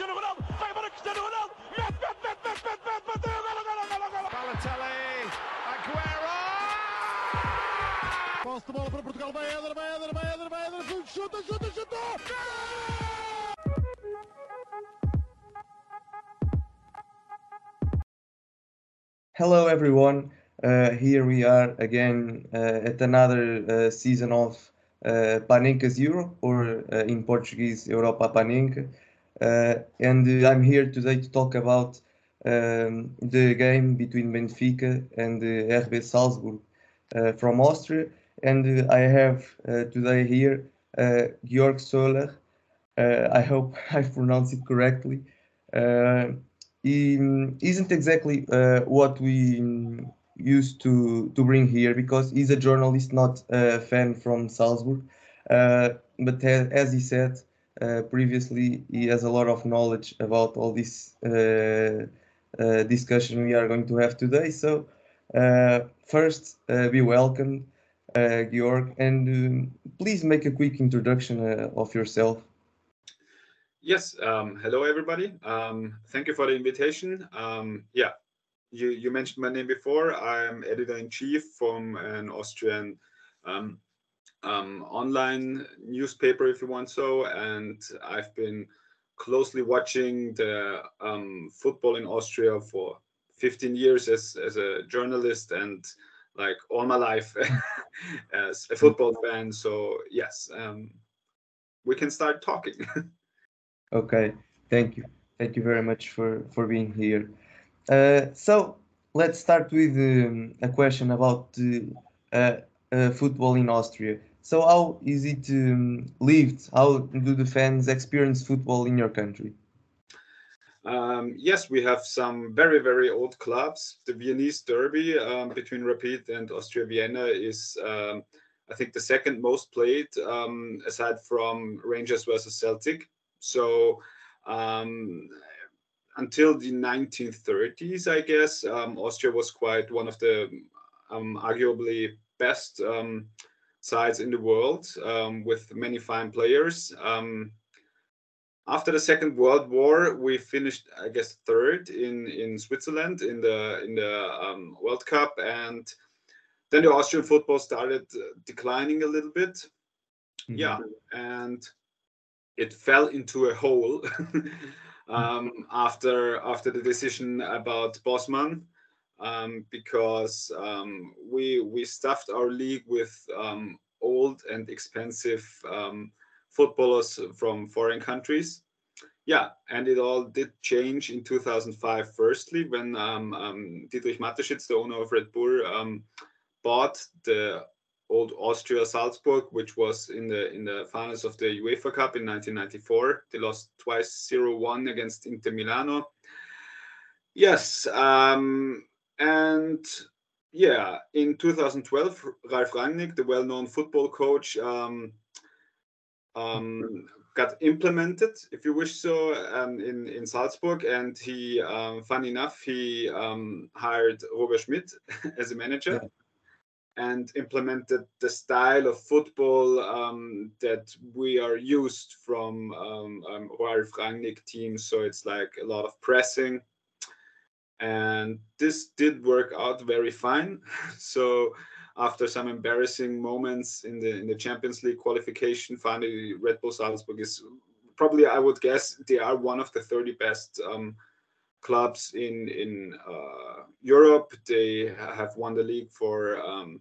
Cristiano Ronaldo, vai embora Cristiano Ronaldo, mete, mete, mete, mete, mete, mete, bateu, golo, golo, golo, golo. Balotelli, Aguero! Posse de bola para Portugal, vai Éder, vai Éder, vai Éder, vai Éder, chuta, chuta, chuta! Hello, everyone. Uh, here we are again uh, at another uh, season of uh, Panenka's Europe, or uh, in Portuguese, Europa Panenka. Uh, and I'm here today to talk about um, the game between Benfica and uh, RB Salzburg uh, from Austria. And uh, I have uh, today here uh, Georg Sohler. I hope I pronounced it correctly. He mm, isn't exactly what we mm, used to to bring here because he's a journalist, not a fan from Salzburg. But as he said previously, he has a lot of knowledge about all this uh, uh, discussion we are going to have today. So, uh, first, uh, be welcome, uh, Georg, and um, please make a quick introduction uh, of yourself. Yes. Um, hello, everybody. Um, thank you for the invitation. Um, yeah, you, you mentioned my name before. I'm editor in chief from an Austrian um, online newspaper, if you want so, and I've been closely watching the um, football in Austria for 15 years as, as a journalist and like all my life as a football fan. So yes, um, we can start talking. Okay, thank you. Thank you very much for for being here. Uh, so let's start with um, a question about uh, uh, football in Austria. So how is it um, lived? How do the fans experience football in your country? Um, yes, we have some very, very old clubs. The Viennese Derby um, between Rapid and Austria Vienna is, um, I think, the second most played, um, aside from Rangers versus Celtic. So um, until the 1930s, I guess, um, Austria was quite one of the arguably best sides in the world um, with many fine players. Um, after the Second World War, we finished, I guess, third in in Switzerland in the in the um, World Cup, and then the Austrian football started uh, declining a little bit. Yeah, and it fell into a hole um, after after the decision about Bosman, um, because um, we we stuffed our league with um, old and expensive um, footballers from foreign countries. Yeah, and it all did change in 2005. Firstly, when um, um, Dietrich Mateschitz, the owner of Red Bull, bought the old Austria Salzburg, which was in the in the finals of the UEFA Cup in 1994. They lost twice 0-1 against Inter Milano. Yes, um, and yeah, in 2012, Ralf Rangnick, the well-known football coach, um, um, got implemented, if you wish so, um, in in Salzburg, and he, um, funny enough, he um, hired Roger Schmidt as a manager. And implemented the style of football um, that we are used from Ralf Rangnick teams. So it's like a lot of pressing, and this did work out very fine. so after some embarrassing moments in the in the Champions League qualification, finally Red Bull Salzburg is probably I would guess they are one of the 30 best um, clubs in in uh, Europe. They have won the league for um,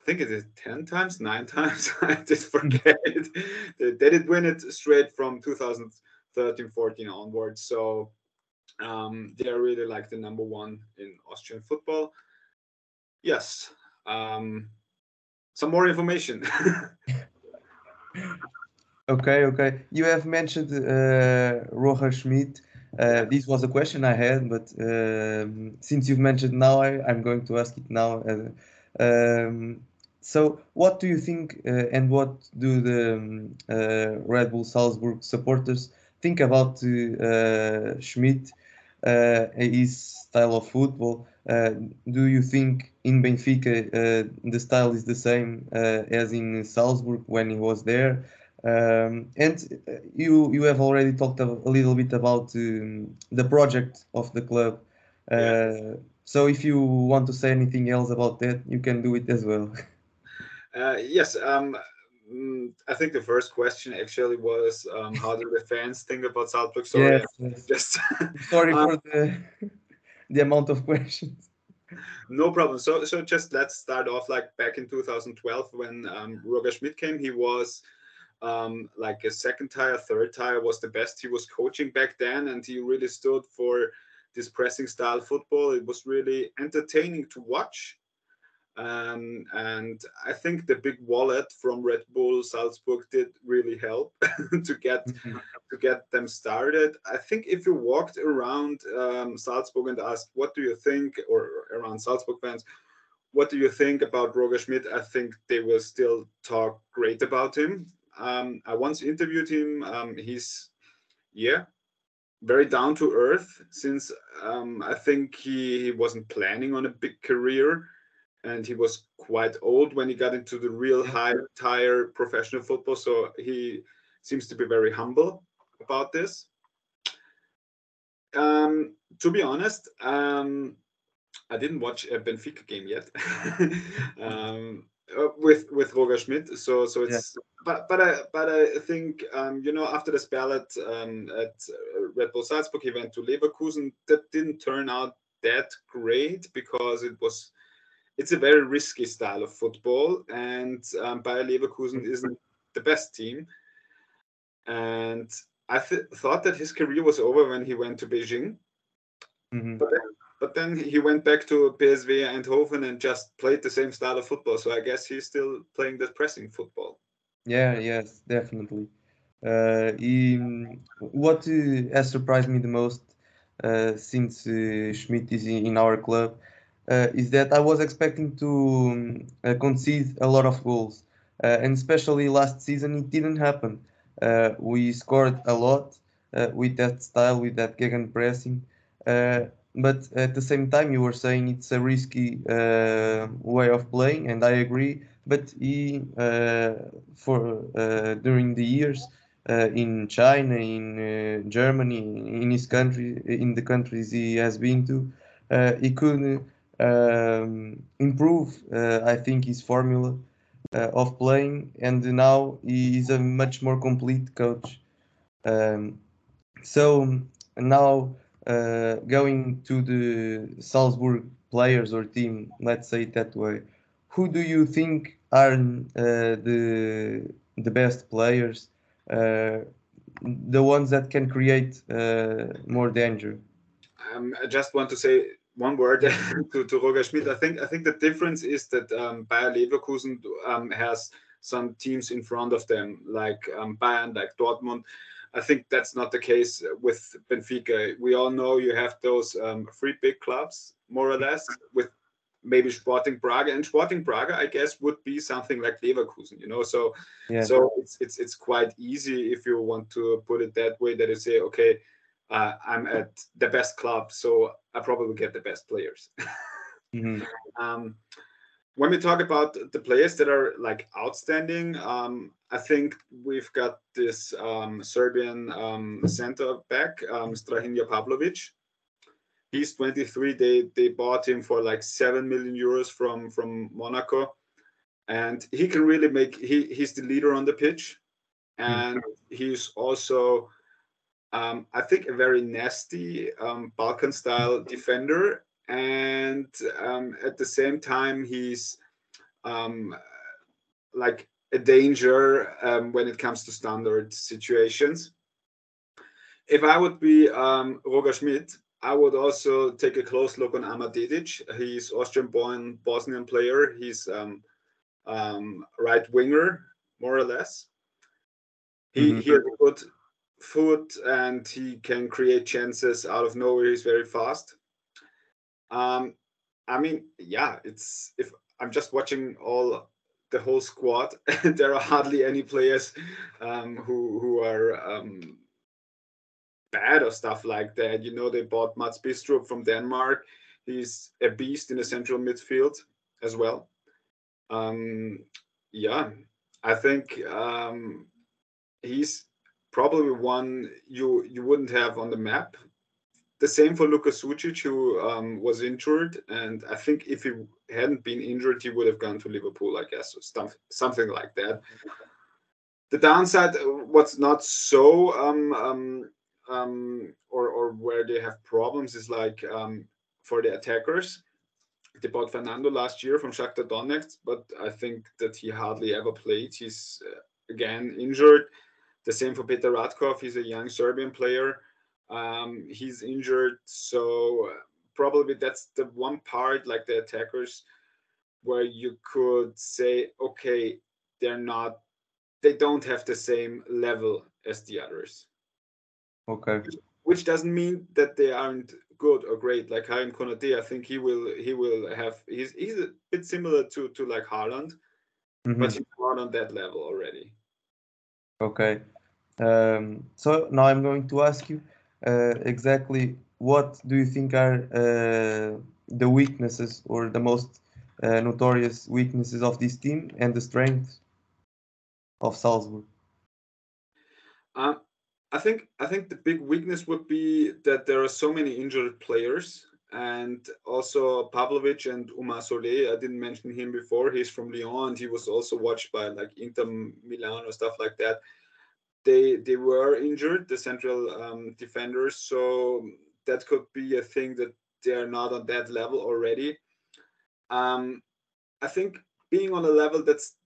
I think it is 10 times, nine times. I did forget. they, they did win it straight from 2013 14 onwards. So um, they're really like the number one in Austrian football. Yes. Um, some more information. Okay, okay. You have mentioned uh, Roger Schmidt. Uh, this was a question I had, but um, since you've mentioned now, I, I'm going to ask it now. Uh, um, so, what do you think, uh, and what do the um, uh, Red Bull Salzburg supporters think about uh, Schmidt, his style of football? Uh, do you think in Benfica uh, the style is the same uh, as in Salzburg when he was there? Um, and uh, you you have already talked a, little bit about um, the project of the club. Uh, Yeah. So if you want to say anything else about that, you can do it as well. Uh, yes, um, I think the first question actually was um, how do the fans think about Salzburg? Sorry, yes, yes. just Sorry Um, for the the amount of questions. no problem. So, so just let's start off like back in 2012 when um, Roger Schmidt came. He was um, like a second tire, third tire was the best he was coaching back then, and he really stood for this pressing style football. It was really entertaining to watch. Um, and I think the big wallet from Red Bull Salzburg did really help to get Mhm. to get them started. I think if you walked around um, Salzburg and asked, "What do you think?" or around Salzburg fans, "What do you think about Roger Schmidt?" I think they will still talk great about him. Um, I once interviewed him. Um, he's yeah, very down to earth. Since um, I think he, he wasn't planning on a big career, and he was quite old when he got into the real high tier professional football. So he seems to be very humble about this. Um, to be honest, um, I didn't watch a Benfica game yet um, uh, with with Roger Schmidt. So so it's but but I but I think um, you know after the spell at um, at Red Bull Salzburg, he went to Leverkusen. That didn't turn out that great because it was it's a very risky style of football, and um, Bayer Leverkusen isn't the best team. And I th- thought that his career was over when he went to Beijing, Mhm. but then, but then he went back to PSV Eindhoven and just played the same style of football. So I guess he's still playing that pressing football. Yeah, yes, definitely. Uh, he, what uh, has surprised me the most uh, since uh, Schmidt is in, in our club uh, is that I was expecting to um, uh, concede a lot of goals, uh, and especially last season it didn't happen. Uh, we scored a lot with that style, with that gegenpressing, uh, but at the same time you were saying it's a risky way of playing, and I agree. But he, for during the years uh, in China, in uh, Germany, in his country, in the countries he has been to, uh, he could um, improve, uh, I think, his formula uh, of playing, and now he is a much more complete coach. Um, so now uh, going to the Salzburg players or team, let's say it that way, who do you think are the the best players, the ones that can create uh, more danger? Um, I just want to say one word to, to Roger Schmidt. I think I think the difference is that um, Bayer Leverkusen um, has some teams in front of them, like um, Bayern, like Dortmund. I think that's not the case with Benfica. We all know you have those um, three big clubs, more or less, with maybe Sporting Braga, and Sporting Braga, I guess, would be something like Leverkusen. You know, so Yeah. so it's it's it's quite easy if you want to put it that way. That you say, okay, uh, I'm at the best club, so I probably get the best players. Mhm. um, when we talk about the players that are like outstanding, um, I think we've got this um, Serbian um, center back, um, Strahinja Pavlovic. He's 23. They they bought him for like seven million euros from from Monaco, and he can really make. He he's the leader on the pitch, and he's also um, I think a very nasty um, Balkan style defender. And um, at the same time, he's um, like a danger um, when it comes to standard situations. If I would be um, Roger Schmidt, I would also take a close look on Amar Dedic. He's Austrian-born Bosnian player. He's um, um, right winger, more or less. He, Mhm. he has a good foot and he can create chances out of nowhere. He's very fast. Um, I mean, yeah, it's if I'm just watching all the whole squad, there are hardly any players um, who who are um, bad or stuff like that. You know, they bought Mads Bidstrup from Denmark. He's a beast in the central midfield as well. Um, yeah, I think um, he's probably one you you wouldn't have on the map. The same for Luka Sucic, who um, was injured, and I think if he hadn't been injured, he would have gone to Liverpool, I guess, or something like that. The downside, uh, what's not so um, um, um, or or where they have problems is like um, for the attackers. They bought Fernando last year from Shakhtar Donetsk, but I think that he hardly ever played. He's uh, again injured. The same for Petar Ratkov. He's a young Serbian player. Um, he's injured, so uh, probably that's the one part, like the attackers, where you could say, okay, they're not, they don't have the same level as the others. Okay. Which doesn't mean that they aren't good or great. Like Karim Konate, I think he will he will have he's he's a bit similar to to like Haaland, Mhm. but he's not on that level already. Okay. Um, so now I'm going to ask you uh, exactly what do you think are uh, the weaknesses or the most uh, notorious weaknesses of this team and the strengths of Salzburg? Um, I think I think the big weakness would be that there are so many injured players, and also Pavlovic and Oumar Solet. I didn't mention him before. He's from Lyon, and he was also watched by like Inter Milan or stuff like that. They they were injured, the central um, defenders, so that could be a thing that they are not on that level already. Um, I think being on a level that's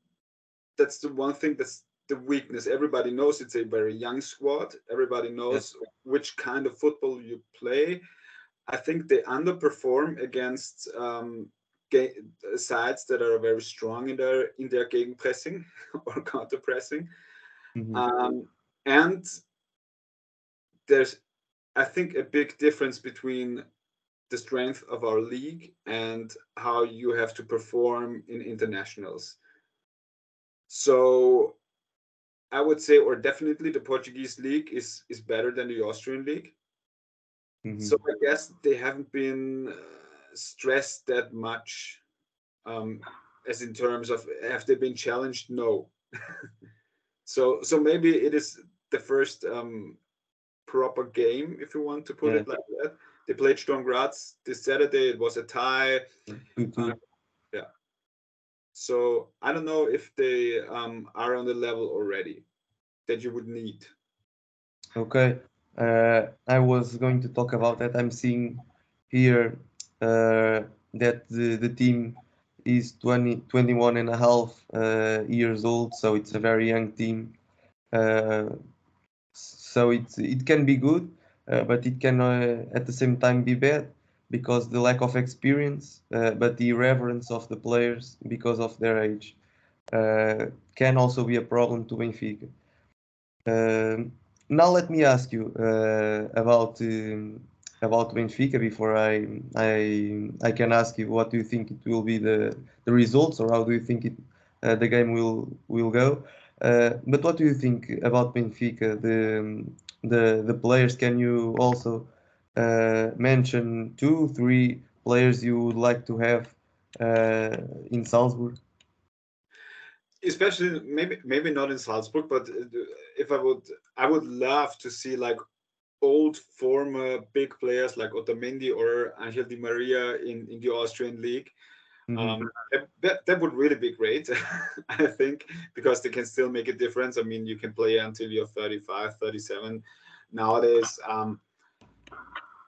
that's the one thing that's the weakness. Everybody knows it's a very young squad. Everybody knows which kind of football you play. I think they underperform against um, sides that are very strong in their in their gegenpressing or counter pressing. Mhm. Um, and there's, I think, a big difference between the strength of our league and how you have to perform in internationals. So I would say, or definitely the Portuguese league is is better than the Austrian league. Mhm. So I guess they haven't been uh, stressed that much, um, as in terms of have they been challenged? No. so so maybe it is the first um, proper game, if you want to put Yeah. it like that. They played Sturm Graz this Saturday. It was a tie. Two- two. So I don't know if they um, are on the level already that you would need. Okay, uh, I was going to talk about that. I'm seeing here uh, that the, the team is 20, 21 and a half uh, years old, so it's a very young team. Uh, so it, it can be good, uh, but it can uh, at the same time be bad because the lack of experience, uh, but the irreverence of the players because of their age uh, can also be a problem to Benfica. Um, now let me ask you about um, about Benfica before I I I can ask you what do you think it will be the the results or how do you think it uh, the game will will go. Uh, but what do you think about Benfica? The the the players. Can you also uh, mention two three players you would like to have uh, in Salzburg? especially maybe maybe not in Salzburg, but uh, if I would, I would love to see like old former big players like Otamendi or Angel Di Maria in in the Austrian league. Mhm. Um, that- that, that would really be great, I think, because they can still make a difference. I mean, you can play until you're 35, 37 nowadays. Um,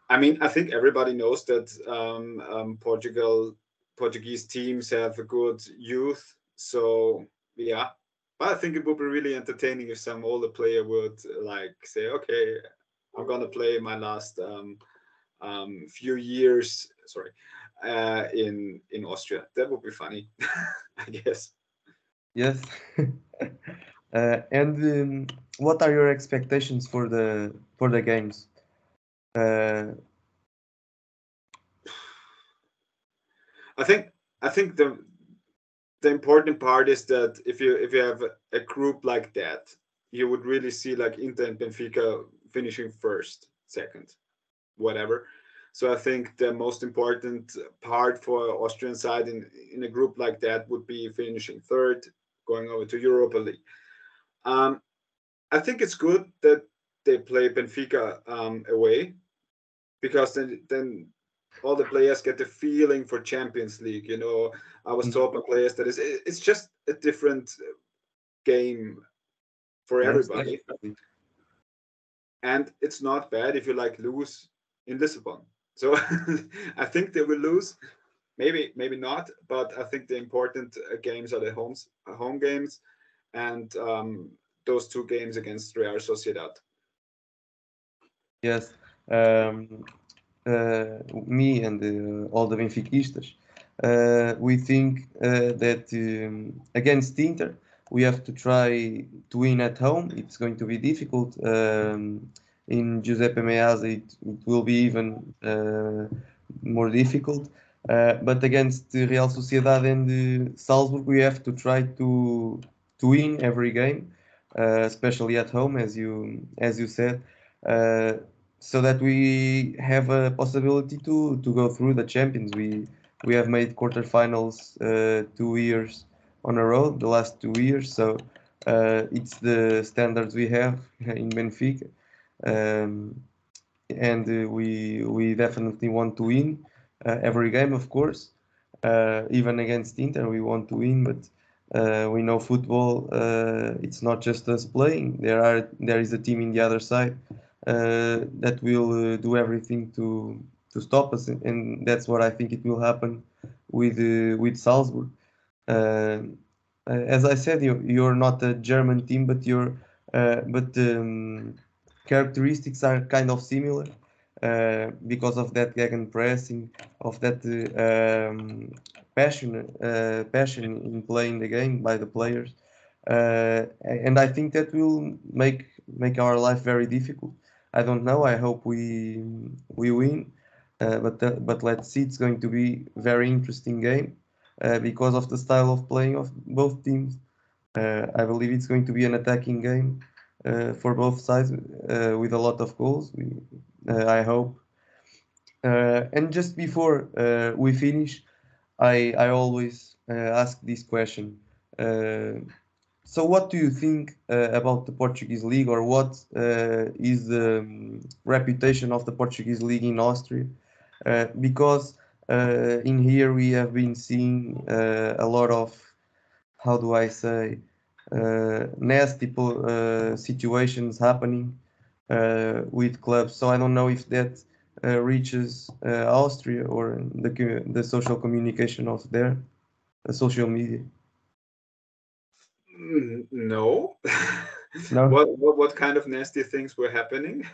I mean, I think everybody knows that um, um, Portugal, Portuguese teams have a good youth. So yeah, but I think it would be really entertaining if some older player would like say, okay, I'm gonna play my last um, um, few years. Sorry, uh, in in Austria. That would be funny, I guess. Yes. uh, and um, what are your expectations for the for the games? Uh, I think I think the the important part is that if you if you have a, a group like that, you would really see like Inter and Benfica finishing first, second, whatever. So I think the most important part for Austrian side in in a group like that would be finishing third, going over to Europa League. Um, I think it's good that they play Benfica um, away because then then all the players get the feeling for Champions League. You know, I was told by players that it's it's just a different game for everybody. And it's not bad if you like lose in Lisbon. So I think they will lose. Maybe maybe not, but I think the important uh, games are the homes home games, and um, those two games against Real Sociedad. Yes. Um, uh, me and uh, all the Benfiquistas, uh, we think uh, that um, against Inter, we have to try to win at home. It's going to be difficult. Um, in Giuseppe Meazza, it, it will be even uh, more difficult. Uh, but against Real Sociedad and Salzburg, we have to try to to win every game, uh, especially at home, as you as you said, uh, so that we have a possibility to to go through the champions. We we have made quarterfinals uh, two years on a row, the last two years. So uh, it's the standards we have in Benfica, um, and uh, we we definitely want to win uh, every game, of course. Even against Inter, we want to win, but uh, we know football. Uh, it's not just us playing. There are there is a team in the other side uh, that will do everything to to stop us, and that's what I think it will happen with with Salzburg. Uh, as I said, you you're not a German team, but you're uh, but um, characteristics are kind of similar uh, because of that gegenpressing, pressing, of that uh, um, passion uh, passion in playing the game by the players, uh, and I think that will make make our life very difficult. I don't know. I hope we we win, uh, but but let's see. It's going to be very interesting game uh, because of the style of playing of both teams. Uh, I believe it's going to be an attacking game uh, for both sides uh, with a lot of goals. We, uh, I hope. Uh, and just before uh, we finish, I I always uh, ask this question. Uh, so, what do you think uh, about the Portuguese league, or what uh, is the um, reputation of the Portuguese league in Austria? Uh, because uh, in here we have been seeing uh, a lot of, how do I say, uh, nasty uh, situations happening uh, with clubs. So I don't know if that uh, reaches uh, Austria or the the social communication of there, the social media. Mm, No. No. what, what what kind of nasty things were happening?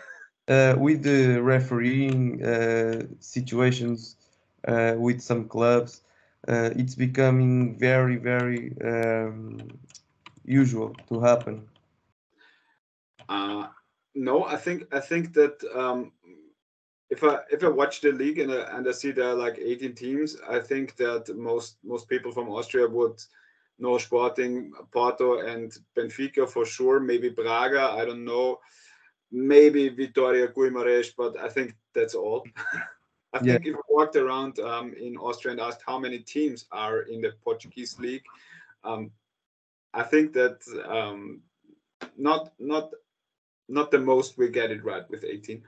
uh, with the refereeing uh, situations uh, with some clubs, uh, it's becoming very, very um, usual to happen. Uh, no, I think I think that um, if I if I watch the league and I, and I see there are like 18 teams, I think that most most people from Austria would know Sporting, Porto, and Benfica for sure. Maybe Braga, I don't know. Maybe Vitoria Guimarães, but I think that's all. I Yeah. think if I walked around um, in Austria and asked how many teams are in the Portuguese league, um, I think that um, not not not the most we get it right with 18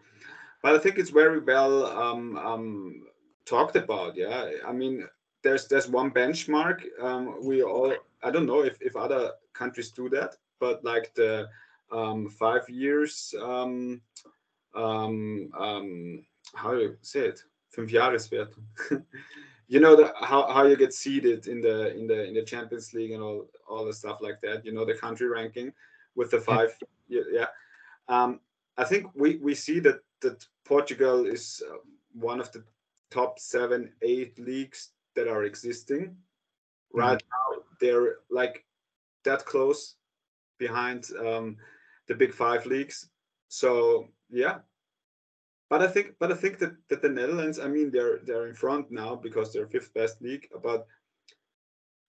but i think it's very well um, um, talked about yeah. I mean there's there's one benchmark um, we all i don't know if, if other countries do that but like the um, five years um, um, um, how do you say it fünf Jahreswertung you know the, how, how you get seeded in the in the in the champions league and all all the stuff like that you know the country ranking with the five yeah, yeah. Um, I think we, we see that that Portugal is uh, one of the top seven, eight leagues that are existing. Right now, they're like that close behind um, the big five leagues. So yeah, but I think but I think that, that the Netherlands, I mean, they're they're in front now because they're fifth best league. But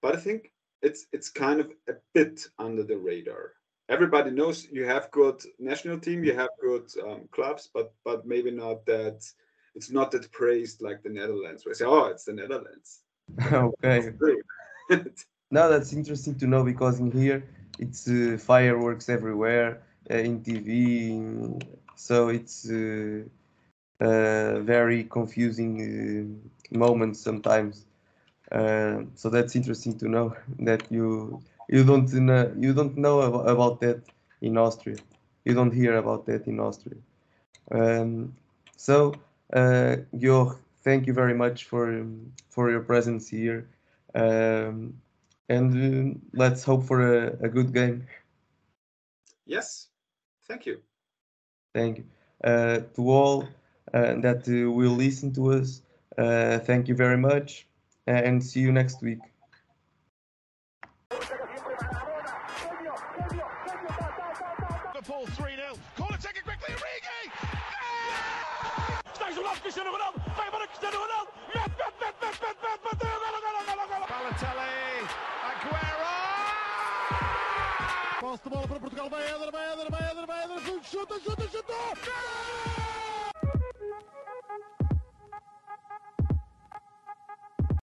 but I think it's it's kind of a bit under the radar everybody knows you have good national team, you have good um, clubs, but but maybe not that. It's not that praised like the Netherlands. Where I say, oh, it's the Netherlands. okay. now that's interesting to know because in here it's uh, fireworks everywhere. uh, in TV. So it's uh, very confusing uh, moments sometimes. Uh, so that's interesting to know that you you don't know, you don't know about, that in Austria. You don't hear about that in Austria. Um, so, uh, Georg, thank you very much for for your presence here, um, and uh, let's hope for a, a good game. Yes, thank you. Thank you uh, to all uh, that uh, will listen to us. Uh, thank you very much, and see you next week. Liverpool 3 0. Corner taken quickly. Origi! Está isolado Cristiano Ronaldo. Vai para Cristiano Ronaldo. Mete, mete, mete, mete, mete, mete. Bateu. Golo, golo, golo, golo. Balotelli. Aguero! Posse de bola para Portugal. Vai Éder, vai Éder, vai Éder, vai Éder. Chuta, chuta, chutou. Gol!